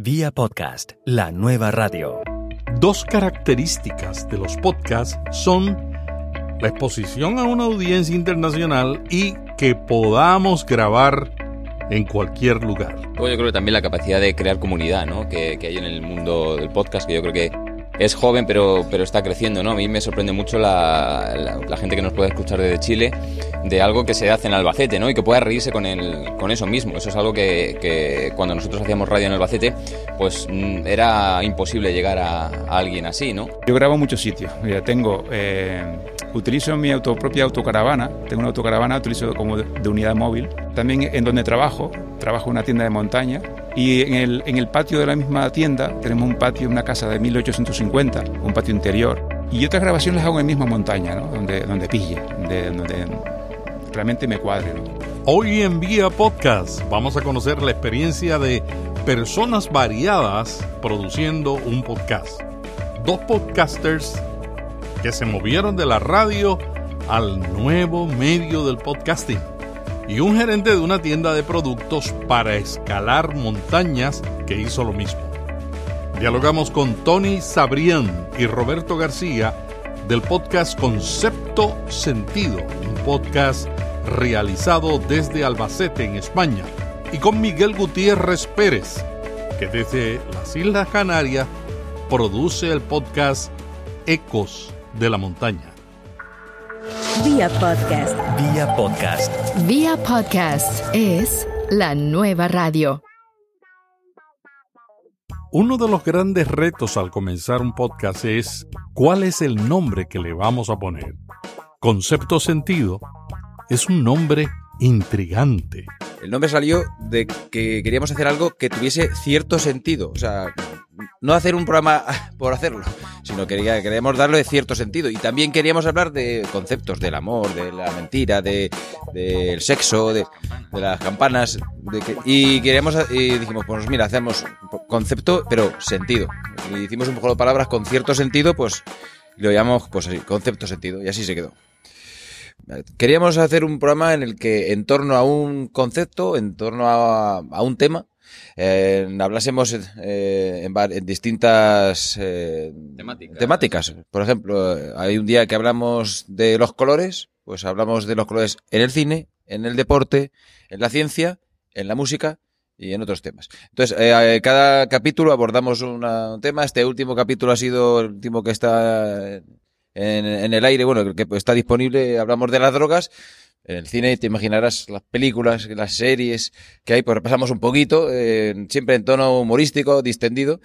Vía podcast, la nueva radio. Dos características de los podcasts son la exposición a una audiencia internacional y que podamos grabar en cualquier lugar. yo creo que también la capacidad de crear comunidad ¿no? que, que hay en el mundo del podcast, que yo creo que es joven pero, pero está creciendo, ¿no? A mí me sorprende mucho la, gente que nos puede escuchar desde Chile de algo que se hace en Albacete, ¿no? Y que pueda reírse con, el, con eso mismo. Eso es algo que, cuando nosotros hacíamos radio en Albacete, pues mm, era imposible llegar a, alguien así, ¿no? Yo grabo en muchos sitios. Tengo... Eh, utilizo mi auto, propia autocaravana, tengo una autocaravana, utilizo como de, de unidad móvil. También en donde trabajo, trabajo en una tienda de montaña y en el, en el patio de la misma tienda tenemos un patio, una casa de 1850, un patio interior. Y otras grabaciones las hago en la misma montaña, donde, donde pille, de, donde realmente me cuadre. Hoy en Vía Podcast vamos a conocer la experiencia de personas variadas produciendo un podcast. Dos podcasters que se movieron de la radio al nuevo medio del podcasting y un gerente de una tienda de productos para escalar montañas que hizo lo mismo. Dialogamos con Tony Sabrián y Roberto García del podcast Concepto Sentido, un podcast realizado desde Albacete en España, y con Miguel Gutiérrez Pérez, que desde las Islas Canarias produce el podcast Ecos de la Montaña. Vía podcast. Vía podcast. Vía podcast es la nueva radio. Uno de los grandes retos al comenzar un podcast es cuál es el nombre que le vamos a poner. Concepto sentido es un nombre intrigante. El nombre salió de que queríamos hacer algo que tuviese cierto sentido. O sea, no hacer un programa por hacerlo, sino que queríamos darle cierto sentido. Y también queríamos hablar de conceptos del amor, de la mentira, del de, sexo, de, de, las campanas. De que, y queríamos, y dijimos, pues mira, hacemos concepto, pero sentido. Y hicimos un juego de palabras con cierto sentido, pues lo llamamos pues así, concepto sentido. Y así se quedó. Queríamos hacer un programa en el que en torno a un concepto, en torno a, a un tema, eh, hablásemos eh, en, en, distintas eh, temáticas. temáticas. Por ejemplo, hay un día que hablamos de los colores, pues hablamos de los colores en el cine, en el deporte, en la ciencia, en la música y en otros temas. Entonces, eh, cada capítulo abordamos una, un tema. Este último capítulo ha sido el último que está en, en el aire, bueno, que está disponible. Hablamos de las drogas. En el cine te imaginarás las películas, las series que hay, pues repasamos un poquito, eh, siempre en tono humorístico, distendido.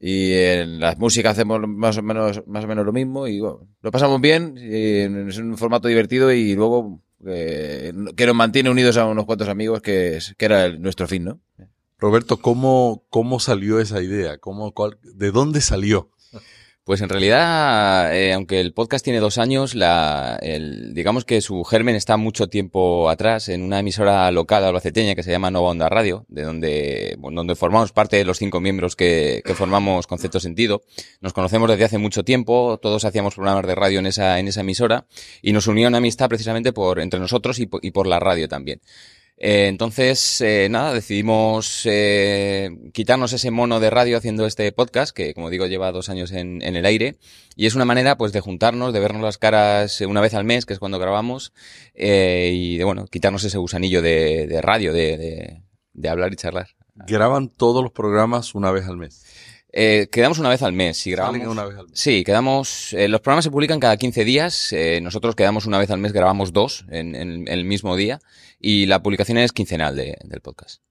Y en la música hacemos más o menos, más o menos lo mismo y bueno, lo pasamos bien, es un formato divertido y luego eh, que nos mantiene unidos a unos cuantos amigos que, es, que era nuestro fin, ¿no? Roberto, ¿cómo, cómo salió esa idea? ¿Cómo, cuál, ¿De dónde salió? Pues en realidad, eh, aunque el podcast tiene dos años, la, el, digamos que su germen está mucho tiempo atrás en una emisora local albaceteña que se llama Nova Onda Radio, de donde, donde formamos parte de los cinco miembros que, que, formamos Concepto Sentido. Nos conocemos desde hace mucho tiempo, todos hacíamos programas de radio en esa, en esa emisora y nos unió una amistad precisamente por, entre nosotros y por la radio también. Eh, entonces, eh, nada, decidimos eh, quitarnos ese mono de radio haciendo este podcast, que como digo lleva dos años en, en, el aire, y es una manera pues de juntarnos, de vernos las caras una vez al mes, que es cuando grabamos, y de bueno, quitarnos ese gusanillo de, de radio, de, de hablar y charlar. ¿Graban todos los programas una vez al mes? Eh, quedamos una vez al mes. Si grabamos, una vez al mes. Sí, quedamos. Eh, los programas se publican cada 15 días. Eh, nosotros quedamos una vez al mes, grabamos dos en, en, en el mismo día. Y la publicación es quincenal de, del podcast.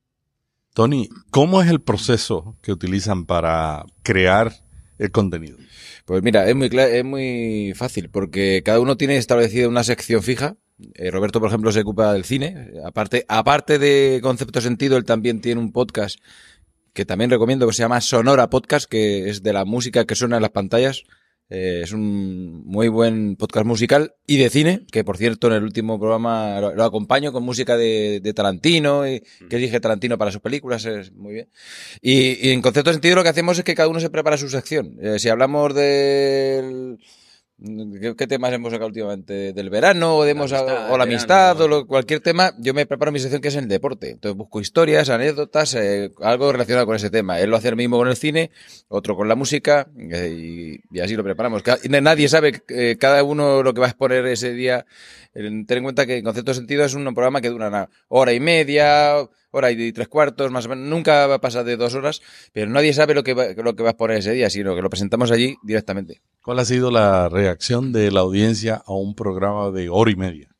Tony, ¿cómo es el proceso que utilizan para crear el contenido? Pues mira, es muy, es muy fácil porque cada uno tiene establecida una sección fija. Eh, Roberto, por ejemplo, se ocupa del cine. Aparte, aparte de Concepto Sentido, él también tiene un podcast que también recomiendo que se llama Sonora Podcast, que es de la música que suena en las pantallas. Eh, es un muy buen podcast musical y de cine, que por cierto en el último programa lo, lo acompaño con música de, de Tarantino, y, que dije Tarantino para sus películas, es muy bien. Y, y, en concepto de sentido lo que hacemos es que cada uno se prepara su sección. Eh, si hablamos del ¿Qué, qué temas hemos sacado últimamente? ¿Del verano o, de hemos- amistad, o la amistad o lo- cualquier tema? Yo me preparo mi sección que es en el deporte. Entonces busco historias, anécdotas, eh, algo relacionado con ese tema. Él lo hace el mismo con el cine, otro con la música eh, y, y así lo preparamos. Nadie sabe eh, cada uno lo que va a exponer ese día. Ten en cuenta que en concepto sentido es un programa que dura una hora y media, hora y tres cuartos, más o menos. Nunca va a pasar de dos horas, pero nadie sabe lo que va, lo que va a exponer ese día, sino que lo presentamos allí directamente. ¿Cuál ha sido la reacción de la audiencia a un programa de hora y media?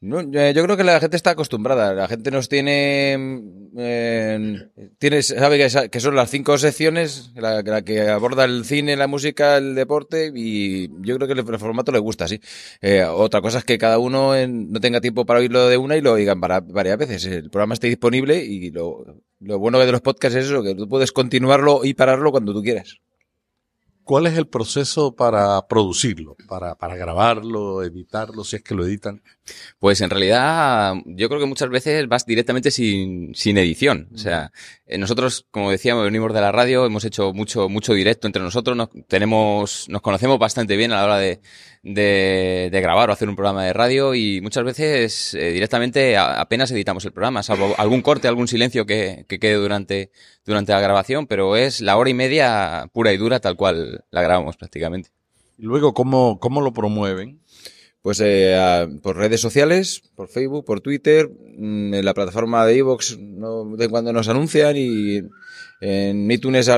No, eh, yo creo que la gente está acostumbrada. La gente nos tiene, eh, sabe que, son las cinco secciones, la, la que aborda el cine, la música, el deporte, y yo creo que el, formato le gusta, sí. Eh, otra cosa es que cada uno no tenga tiempo para oírlo de una y lo para, varias veces. El programa está disponible y lo, lo bueno de los podcasts es eso, que tú puedes continuarlo y pararlo cuando tú quieras. ¿Cuál es el proceso para producirlo, para, para grabarlo, editarlo, si es que lo editan? Pues en realidad yo creo que muchas veces vas directamente sin, sin edición. O sea, eh, nosotros, como decíamos, venimos de la radio, hemos hecho mucho, mucho directo entre nosotros, nos, tenemos, nos conocemos bastante bien a la hora de, de, de grabar o hacer un programa de radio y muchas veces eh, directamente a- apenas editamos el programa, salvo algún corte, algún silencio que, que quede durante, durante la grabación, pero es la hora y media pura y dura tal cual la grabamos prácticamente. Luego, ¿cómo, cómo lo promueven? Pues eh, por redes sociales, por Facebook, por Twitter, mm, en la plataforma de Evox no, de cuando nos anuncian y en iTunes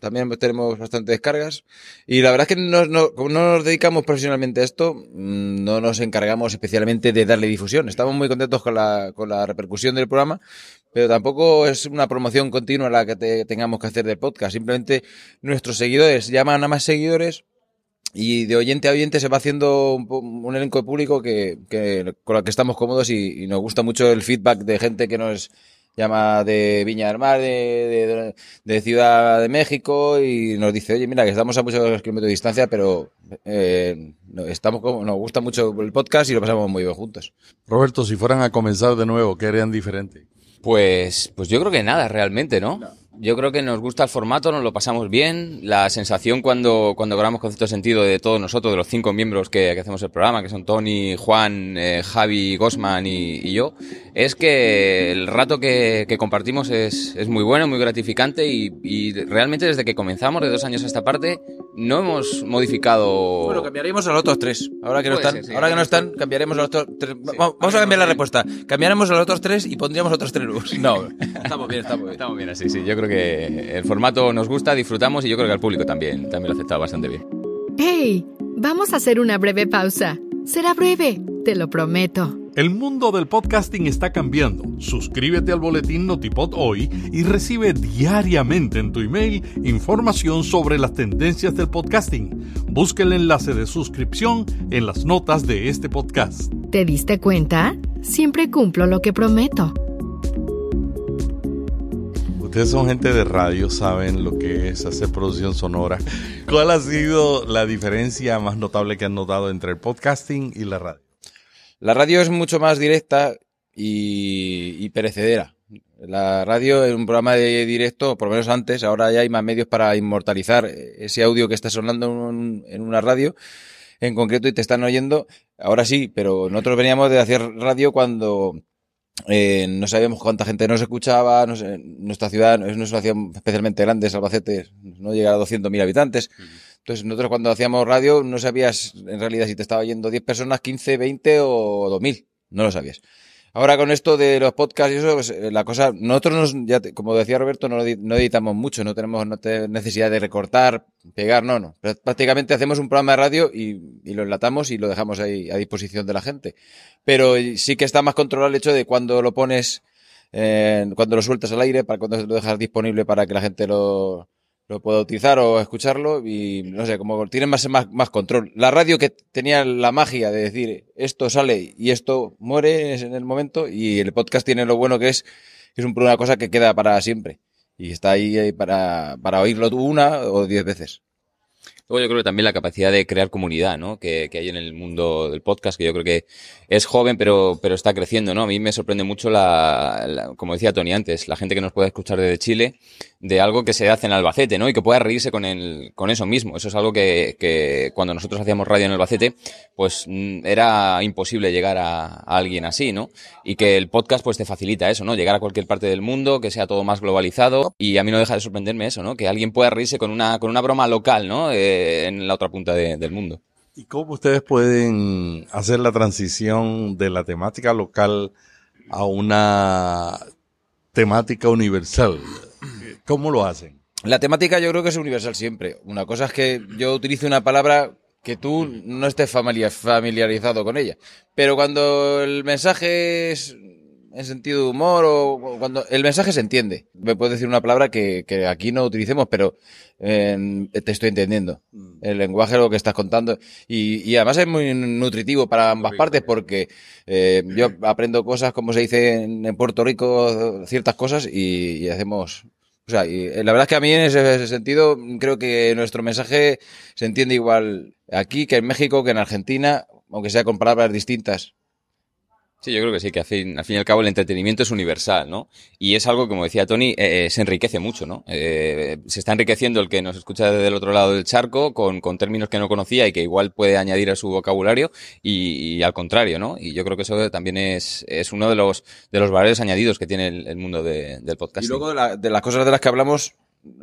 también tenemos bastantes descargas. Y la verdad es que no, no- como no nos dedicamos profesionalmente a esto, mm, no nos encargamos especialmente de darle difusión. Estamos muy contentos con la, con la repercusión del programa, pero tampoco es una promoción continua la que te- tengamos que hacer del podcast. Simplemente nuestros seguidores llaman a más seguidores y de oyente a oyente se va haciendo un, elenco de público que, que- con el que estamos cómodos y, y nos gusta mucho el feedback de gente que nos llama de Viña del Mar, de, de- de Ciudad de México y nos dice, oye, mira, que estamos a muchos kilómetros de distancia, pero eh, estamos como- nos gusta mucho el podcast y lo pasamos muy bien juntos. Roberto, si fueran a comenzar de nuevo, ¿qué harían diferente? Pues, pues yo creo que nada realmente, ¿no? Yo creo que nos gusta el formato, nos lo pasamos bien. La sensación cuando, cuando grabamos con cierto sentido de todos nosotros, de los cinco miembros que, hacemos el programa, que son Tony, Juan, eh, Javi, Gosman y, y yo, es que el rato que, que compartimos es, es muy bueno, muy gratificante y, y realmente desde que comenzamos, de dos años a esta parte, no hemos modificado... Bueno, cambiaremos a los otros tres. Ahora que no están, ser, sí. ahora que no están, cambiaremos a los otros tres. Vamos, vamos a cambiar la respuesta. Cambiaremos a los otros tres y pondríamos otros tres nuevos. No, estamos bien, estamos bien. Estamos bien así, sí. Yo creo que el formato nos gusta, disfrutamos y yo creo que al público también, también lo ha aceptado bastante bien. ¡Hey! Vamos a hacer una breve pausa. Será breve, te lo prometo. El mundo del podcasting está cambiando. Suscríbete al boletín Notipod hoy y recibe diariamente en tu email información sobre las tendencias del podcasting. Busca el enlace de suscripción en las notas de este podcast. ¿Te diste cuenta? Siempre cumplo lo que prometo. Ustedes son gente de radio, saben lo que es hacer producción sonora. ¿Cuál ha sido la diferencia más notable que han notado entre el podcasting y la radio? La radio es mucho más directa y, perecedera. La radio es un programa de directo, por lo menos antes, ahora ya hay más medios para inmortalizar ese audio que está sonando en, un- en una radio en concreto y te están oyendo. Ahora sí, pero nosotros veníamos de hacer radio cuando eh, no sabíamos cuánta gente nos escuchaba, no sé, nuestra ciudad es una ciudad especialmente grande, Albacete no llega a 200.000 habitantes. Entonces nosotros cuando hacíamos radio no sabías en realidad si te estaba oyendo 10 personas, 15, 20 o 2.000. No lo sabías. Ahora con esto de los podcasts y eso, pues, eh, la cosa, nosotros nos, ya como decía Roberto, no, edi- no editamos mucho, no tenemos necesidad de recortar, pegar, no, no. Prá- Prácticamente hacemos un programa de radio y, lo enlatamos y lo dejamos ahí a disposición de la gente. Pero sí que está más controlado el hecho de cuando lo pones, eh, cuando lo sueltas al aire, para cuando lo dejas disponible para que la gente lo, lo pueda utilizar o escucharlo y no sé, como tienen más, más, más control. La radio que tenía la magia de decir esto sale y esto muere en el momento y el podcast tiene lo bueno que es que es un- una cosa que queda para siempre y está ahí eh, para, para oírlo una o diez veces. Luego yo creo que también la capacidad de crear comunidad, ¿no? Que, que, hay en el mundo del podcast, que yo creo que es joven, pero, pero está creciendo, ¿no? A mí me sorprende mucho la, como decía Tony antes, la gente que nos puede escuchar desde Chile, de algo que se hace en Albacete, ¿no? Y que pueda reírse con el, con eso mismo. Eso es algo que, que cuando nosotros hacíamos radio en Albacete, pues mm, era imposible llegar a, a alguien así, ¿no? Y que el podcast pues te facilita eso, ¿no? Llegar a cualquier parte del mundo, que sea todo más globalizado. Y a mí no deja de sorprenderme eso, ¿no? Que alguien pueda reírse con una, con una broma local, ¿no? Eh, en la otra punta de, del mundo. ¿Y cómo ustedes pueden hacer la transición de la temática local a una temática universal? ¿Cómo lo hacen? La temática yo creo que es universal siempre. Una cosa es que yo utilice una palabra que tú no estés familiarizado con ella. Pero cuando el mensaje es en sentido de humor o cuando el mensaje se entiende. Me puedes decir una palabra que, que aquí no utilicemos, pero eh, te estoy entendiendo. Mm. El lenguaje, lo que estás contando. Y, y además es muy nutritivo para ambas partes porque eh, yo aprendo cosas, como se dice en, en Puerto Rico, ciertas cosas y, y hacemos o sea, y la verdad es que a mí en ese, ese, sentido creo que nuestro mensaje se entiende igual aquí que en México, que en Argentina, aunque sea con palabras distintas. Sí, yo creo que sí, que al fin, al fin y al cabo el entretenimiento es universal, ¿no? Y es algo, como decía Tony, eh, eh, se enriquece mucho, ¿no? Eh, se está enriqueciendo el que nos escucha desde el otro lado del charco con, con términos que no conocía y que igual puede añadir a su vocabulario y, y, al contrario, ¿no? Y yo creo que eso también es, es uno de los, de los valores añadidos que tiene el, el mundo de, del podcast. Y luego de, la, de las cosas de las que hablamos,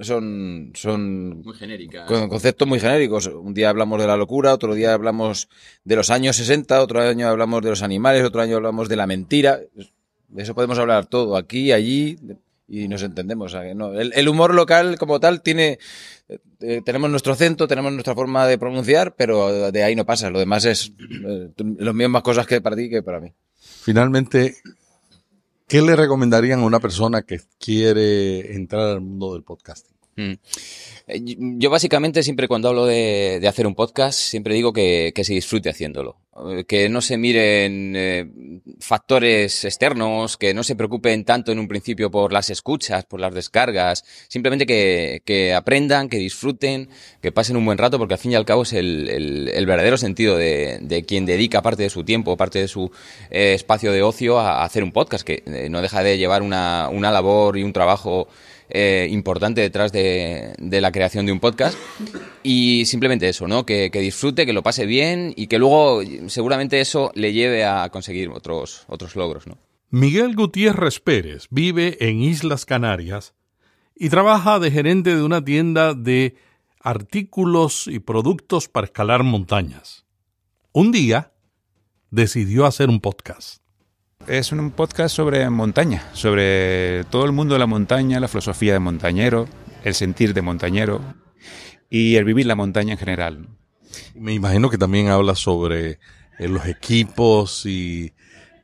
son, son muy genéricas. conceptos muy genéricos. Un día hablamos de la locura, otro día hablamos de los años 60, otro año hablamos de los animales, otro año hablamos de la mentira. De eso podemos hablar todo, aquí, allí, y nos entendemos. O sea, no, el, el, humor local como tal tiene, eh, tenemos nuestro acento, tenemos nuestra forma de pronunciar, pero de ahí no pasa. Lo demás es eh, las mismas cosas que para ti que para mí. Finalmente, ¿Qué le recomendarían a una persona que quiere entrar al mundo del podcasting? Mm. Yo básicamente siempre cuando hablo de, hacer un podcast, siempre digo que, se disfrute haciéndolo. Que no se miren eh, factores externos, que no se preocupen tanto en un principio por las escuchas, por las descargas. Simplemente que, que aprendan, que disfruten, que pasen un buen rato, porque al fin y al cabo es el, el, el verdadero sentido de, de, quien dedica parte de su tiempo, parte de su eh, espacio de ocio a, a, hacer un podcast, que eh, no deja de llevar una, una labor y un trabajo eh, importante detrás de, la creación de un podcast. Y simplemente eso, ¿no? Que, que, disfrute, que lo pase bien y que luego seguramente eso le lleve a conseguir otros, otros logros, ¿no? Miguel Gutiérrez Pérez vive en Islas Canarias y trabaja de gerente de una tienda de artículos y productos para escalar montañas. Un día decidió hacer un podcast. Es un podcast sobre montaña, sobre todo el mundo de la montaña, la filosofía de montañero, el sentir de montañero y el vivir la montaña en general. Me imagino que también habla sobre eh, los equipos y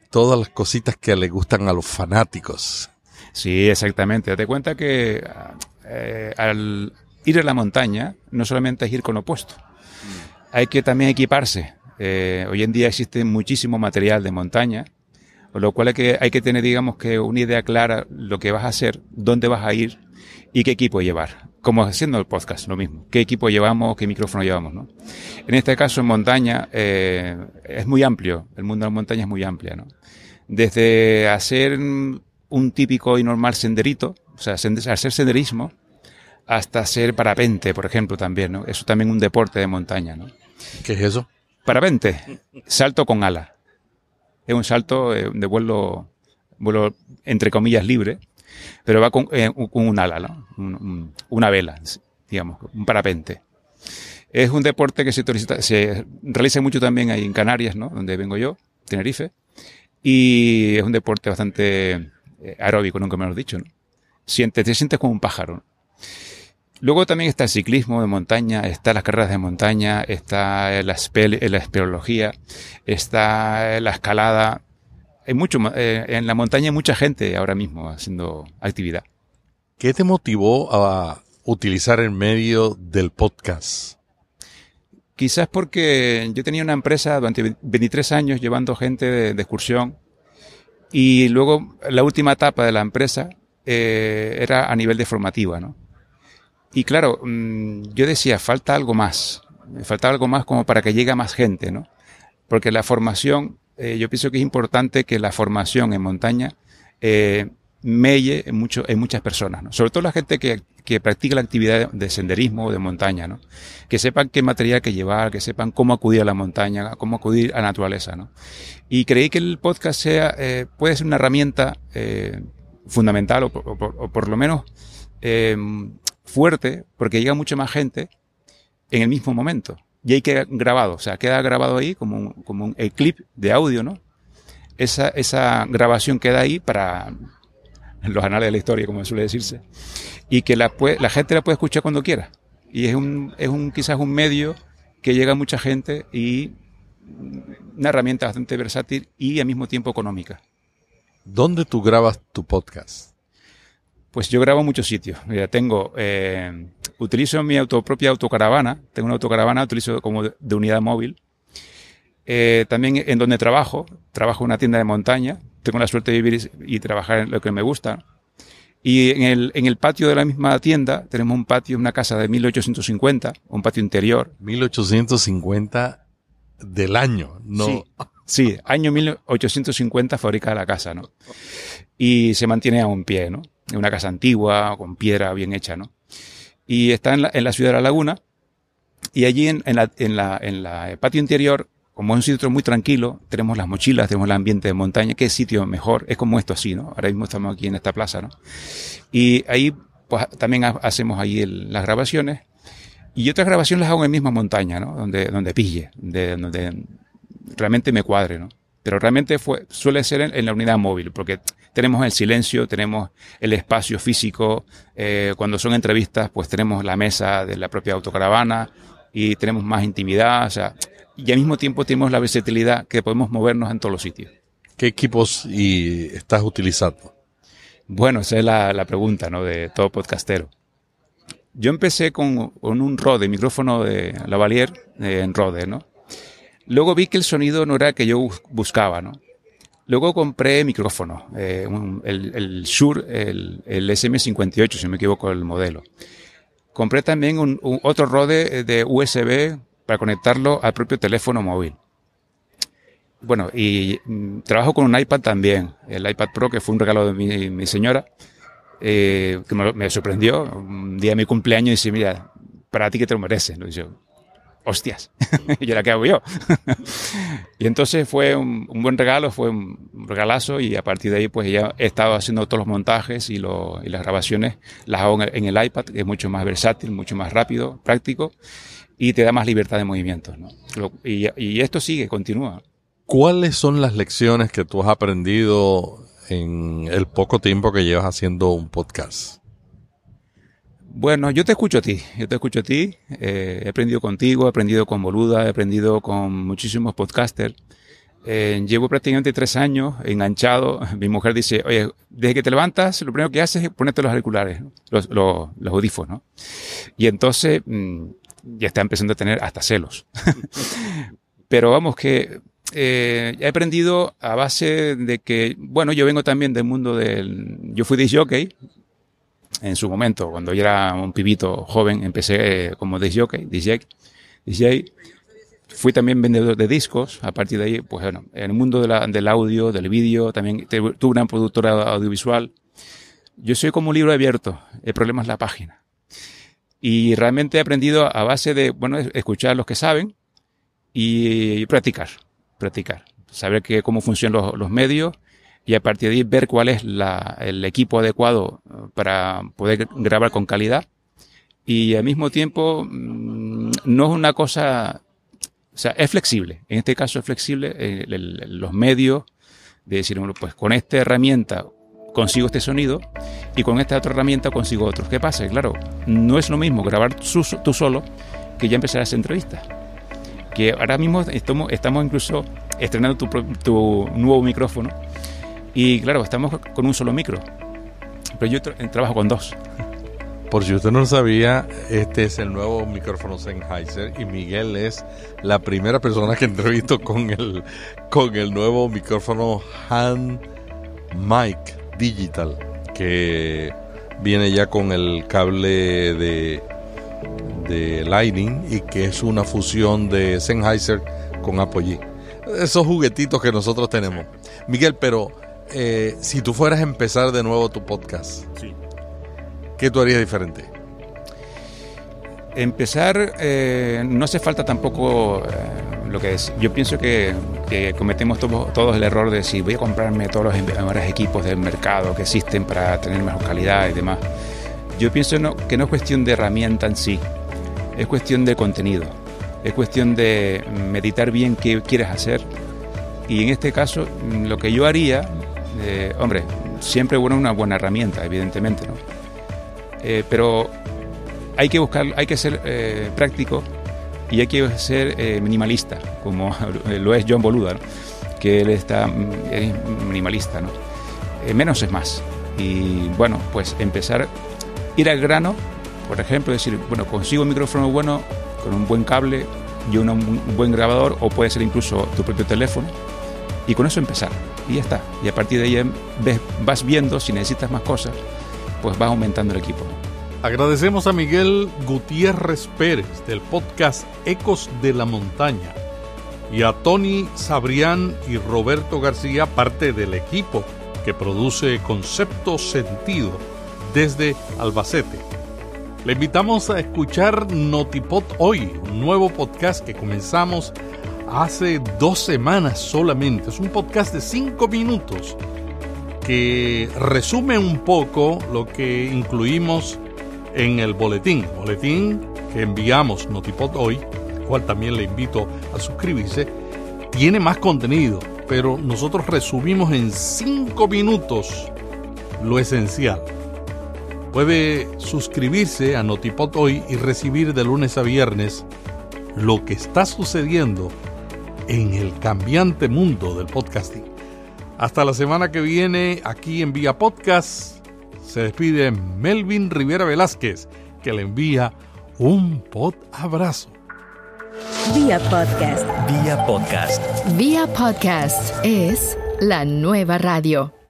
todas las cositas que le gustan a los fanáticos. Sí, exactamente. Date cuenta que eh, al ir a la montaña no solamente es ir con lo puesto, hay que también equiparse. Eh, hoy en día existe muchísimo material de montaña con lo cual hay que, hay que tener, digamos, que una idea clara lo que vas a hacer, dónde vas a ir y qué equipo llevar. Como haciendo el podcast, lo mismo. ¿Qué equipo llevamos, qué micrófono llevamos, no? En este caso, en montaña, eh, es muy amplio. El mundo de la montaña es muy amplio, ¿no? Desde hacer un típico y normal senderito, o sea, hacer senderismo, hasta hacer parapente, por ejemplo, también, ¿no? Eso también un deporte de montaña, ¿no? ¿Qué es eso? Parapente, salto con ala es un salto eh, de vuelo, vuelo entre comillas libre, pero va con, eh, un ala, ¿no? un, un, una vela, digamos, un parapente. Es un deporte que se, realiza mucho también ahí en Canarias, ¿no? Donde vengo yo, Tenerife. Y es un deporte bastante eh, aeróbico, nunca me lo has dicho. Sientes, te sientes como un pájaro. Luego también está el ciclismo de montaña, está las carreras de montaña, está la, la espeleología, está la escalada. Hay mucho, eh, en la montaña hay mucha gente ahora mismo haciendo actividad. ¿Qué te motivó a utilizar el medio del podcast? Quizás porque yo tenía una empresa durante 23 años llevando gente de, de excursión y luego la última etapa de la empresa eh, era a nivel de formativa, ¿no? Y claro, mm, yo decía, falta algo más, falta algo más como para que llegue a más gente, ¿no? Porque la formación, eh, yo pienso que es importante que la formación en montaña eh, melle en, mucho, en muchas personas, ¿no? Sobre todo la gente que, que practica la actividad de senderismo o de montaña, ¿no? Que sepan qué material que llevar, que sepan cómo acudir a la montaña, cómo acudir a la naturaleza, ¿no? Y creí que el podcast sea, eh, puede ser una herramienta eh, fundamental o, o o por lo menos eh, fuerte, porque llega mucha más gente en el mismo momento. Y ahí queda grabado, o sea, queda grabado ahí como un, como un el clip de audio, ¿no? Esa, esa grabación queda ahí para los anales de la historia, como suele decirse, y que la, la gente la puede escuchar cuando quiera. Y es un, es un, quizás un medio que llega a mucha gente y una herramienta bastante versátil y al mismo tiempo económica. ¿Dónde tú grabas tu podcast? Pues yo grabo en muchos sitios. Mira, tengo, eh, utilizo mi auto, propia autocaravana. Tengo una autocaravana, utilizo como de, de unidad móvil. Eh, también en donde trabajo, trabajo en una tienda de montaña. Tengo la suerte de vivir y, y trabajar en lo que me gusta. Y en el, en el patio de la misma tienda tenemos un patio, una casa de 1850, un patio interior. 1850 del año, no. Sí, sí, año 1850 fabrica la casa, ¿no? Y se mantiene aún en pie, ¿no? Una casa antigua, con piedra bien hecha, ¿no? Y está en la, ciudad de La Laguna. Y allí en, la, en, la, en la patio interior, como es un sitio muy tranquilo, tenemos las mochilas, tenemos el ambiente de montaña. ¿Qué sitio mejor? Es como esto así, ¿no? Ahora mismo estamos aquí en esta plaza, ¿no? Y ahí, pues también ha- hacemos ahí las grabaciones. Y otras grabaciones las hago en misma montaña, ¿no? Donde, donde pille, de, donde realmente me cuadre, ¿no? Pero realmente fue, suele ser en, en la unidad móvil, porque tenemos el silencio, tenemos el espacio físico, eh, cuando son entrevistas, pues tenemos la mesa de la propia autocaravana y tenemos más intimidad, o sea, y al mismo tiempo tenemos la versatilidad que podemos movernos en todos los sitios. ¿Qué equipos y estás utilizando? Bueno, esa es la, la pregunta, ¿no? De todo podcastero. Yo empecé con, con un Rode, micrófono de Lavalier eh, en Rode, ¿no? Luego vi que el sonido no era el que yo bus- buscaba, ¿no? Luego compré micrófono, eh, un- el, el Shure, el, el SM58, si no me equivoco el modelo. Compré también un, otro Rode eh, de USB para conectarlo al propio teléfono móvil. Bueno, y mm, trabajo con un iPad también, el iPad Pro, que fue un regalo de mi, señora, eh, que me, sorprendió. Un día de mi cumpleaños y dice, mira, para ti que te lo mereces. Hostias, ¿y ahora qué hago yo? y entonces fue un, buen regalo, fue un regalazo y a partir de ahí pues ya he estado haciendo todos los montajes y, las grabaciones, las hago en el, iPad, que es mucho más versátil, mucho más rápido, práctico y te da más libertad de movimientos. ¿no? Y, y esto sigue, continúa. ¿Cuáles son las lecciones que tú has aprendido en el poco tiempo que llevas haciendo un podcast? Bueno, yo te escucho a ti, yo te escucho a ti, eh, he aprendido contigo, he aprendido con Boluda, he aprendido con muchísimos podcasters. Eh, llevo prácticamente tres años enganchado. Mi mujer dice, oye, desde que te levantas, lo primero que haces es ponerte los auriculares, los, los, los audífonos. ¿no? Y entonces mm, ya está empezando a tener hasta celos. Pero vamos, que eh, he aprendido a base de que, bueno, yo vengo también del mundo del... Yo fui disc jockey, en su momento, cuando yo era un pibito joven, empecé eh, como disc jockey, DJ, DJ. Fui también vendedor de discos. A partir de ahí, pues bueno, en el mundo de la- del audio, del vídeo, también tuve una productora audiovisual. Yo soy como un libro abierto. El problema es la página. Y realmente he aprendido a base de, bueno, es- escuchar a los que saben y practicar, practicar. Saber que, cómo funcionan los, los medios y a partir de ahí ver cuál es la, el equipo adecuado eh, para poder grabar con calidad. Y al mismo tiempo, mm, no es una cosa, o sea, es flexible. En este caso es flexible eh, el- el- los medios de decir, bueno, pues con esta herramienta consigo este sonido y con esta otra herramienta consigo otro. ¿Qué pasa? Claro, no es lo mismo grabar su- tú solo que ya empezar a hacer entrevistas. Que ahora mismo estamos, estamos incluso estrenando tu, tu nuevo micrófono y claro, estamos con un solo micro. Pero yo tra- trabajo con dos. Por si usted no lo sabía, este es el nuevo micrófono Sennheiser y Miguel es la primera persona que entrevisto con el, con el nuevo micrófono Han Mic Digital, que viene ya con el cable de, de Lightning y que es una fusión de Sennheiser con Apogee. Esos juguetitos que nosotros tenemos. Miguel, pero eh, si tú fueras a empezar de nuevo tu podcast, ¿qué tú harías diferente? Empezar, eh, no hace falta tampoco eh, lo que es. Yo pienso que, que cometemos todos, todos el error de decir voy a comprarme todos los mejores equipos del mercado que existen para tener mejor calidad y demás. Yo pienso no, que no es cuestión de herramienta en sí, es cuestión de contenido, es cuestión de meditar bien qué quieres hacer. Y en este caso, lo que yo haría, eh, hombre, siempre bueno una buena herramienta, evidentemente, ¿no? Eh, pero hay que buscar, hay que ser eh, práctico y hay que ser minimalista, como lo es John Boluda, ¿no? que él está mm, es minimalista, ¿no? Menos es más. Y bueno, pues empezar, ir al grano, por ejemplo, decir, bueno, consigo un micrófono bueno, con un buen cable y un buen grabador, o puede ser incluso tu propio teléfono, y con eso empezar. Y ya está. Y a partir de ahí ves- vas viendo si necesitas más cosas, pues vas aumentando el equipo. Agradecemos a Miguel Gutiérrez Pérez del podcast Ecos de la Montaña y a Tony Sabrián y Roberto García, parte del equipo que produce Concepto Sentido desde Albacete. Le invitamos a escuchar Notipod Hoy, un nuevo podcast que comenzamos hace dos semanas solamente. Es un podcast de cinco minutos que resume un poco lo que incluimos en el boletín. Boletín que enviamos Notipod hoy, al cual también le invito a suscribirse. Tiene más contenido, pero nosotros resumimos en cinco minutos lo esencial. Puede suscribirse a Notipod hoy y recibir de lunes a viernes lo que está sucediendo en el cambiante mundo del podcasting. Hasta la semana que viene, aquí en Vía Podcast, se despide Melvin Rivera Velázquez, que le envía un pod abrazo. Vía podcast. Vía podcast. Vía podcast es la nueva radio.